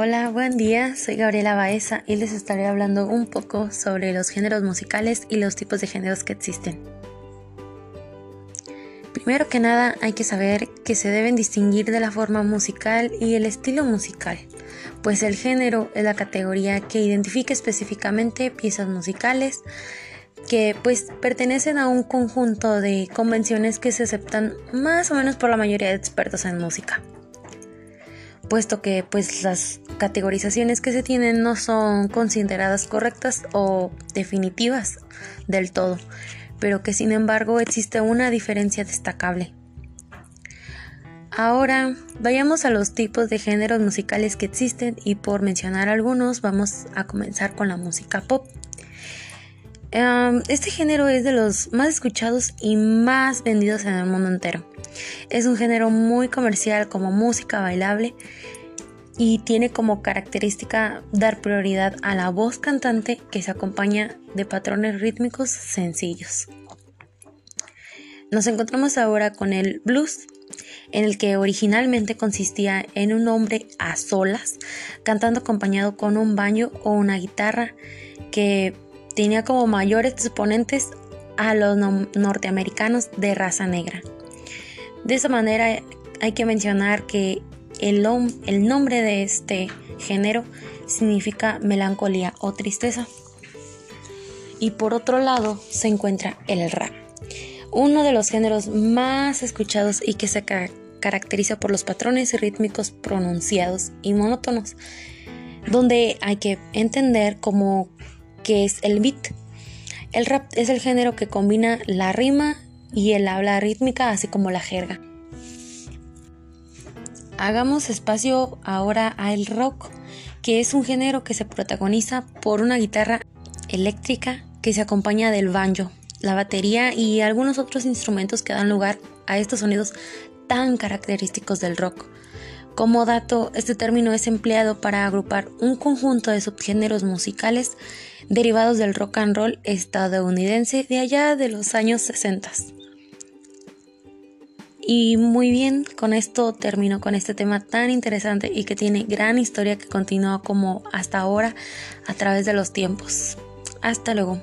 Hola, buen día, soy Gabriela Baeza y les estaré hablando un poco sobre los géneros musicales y los tipos de géneros que existen. Primero que nada hay que saber que se deben distinguir de la forma musical y el estilo musical, pues el género es la categoría que identifica específicamente piezas musicales que pues pertenecen a un conjunto de convenciones que se aceptan más o menos por la mayoría de expertos en música puesto que pues las categorizaciones que se tienen no son consideradas correctas o definitivas del todo, pero que sin embargo existe una diferencia destacable. Ahora vayamos a los tipos de géneros musicales que existen y por mencionar algunos vamos a comenzar con la música pop. Este género es de los más escuchados y más vendidos en el mundo entero. Es un género muy comercial como música bailable y tiene como característica dar prioridad a la voz cantante que se acompaña de patrones rítmicos sencillos. Nos encontramos ahora con el blues, en el que originalmente consistía en un hombre a solas, cantando acompañado con un baño o una guitarra que tenía como mayores exponentes a los norteamericanos de raza negra. De esa manera hay que mencionar que el, el nombre de este género significa melancolía o tristeza. Y por otro lado se encuentra el rap, uno de los géneros más escuchados y que se caracteriza por los patrones rítmicos pronunciados y monótonos, donde hay que entender cómo que es el beat. El rap es el género que combina la rima y el habla rítmica, así como la jerga. Hagamos espacio ahora al rock, que es un género que se protagoniza por una guitarra eléctrica que se acompaña del banjo, la batería y algunos otros instrumentos que dan lugar a estos sonidos tan característicos del rock. Como dato, este término es empleado para agrupar un conjunto de subgéneros musicales derivados del rock and roll estadounidense de allá de los años 60. Y muy bien, con esto termino con este tema tan interesante y que tiene gran historia que continúa como hasta ahora a través de los tiempos. Hasta luego.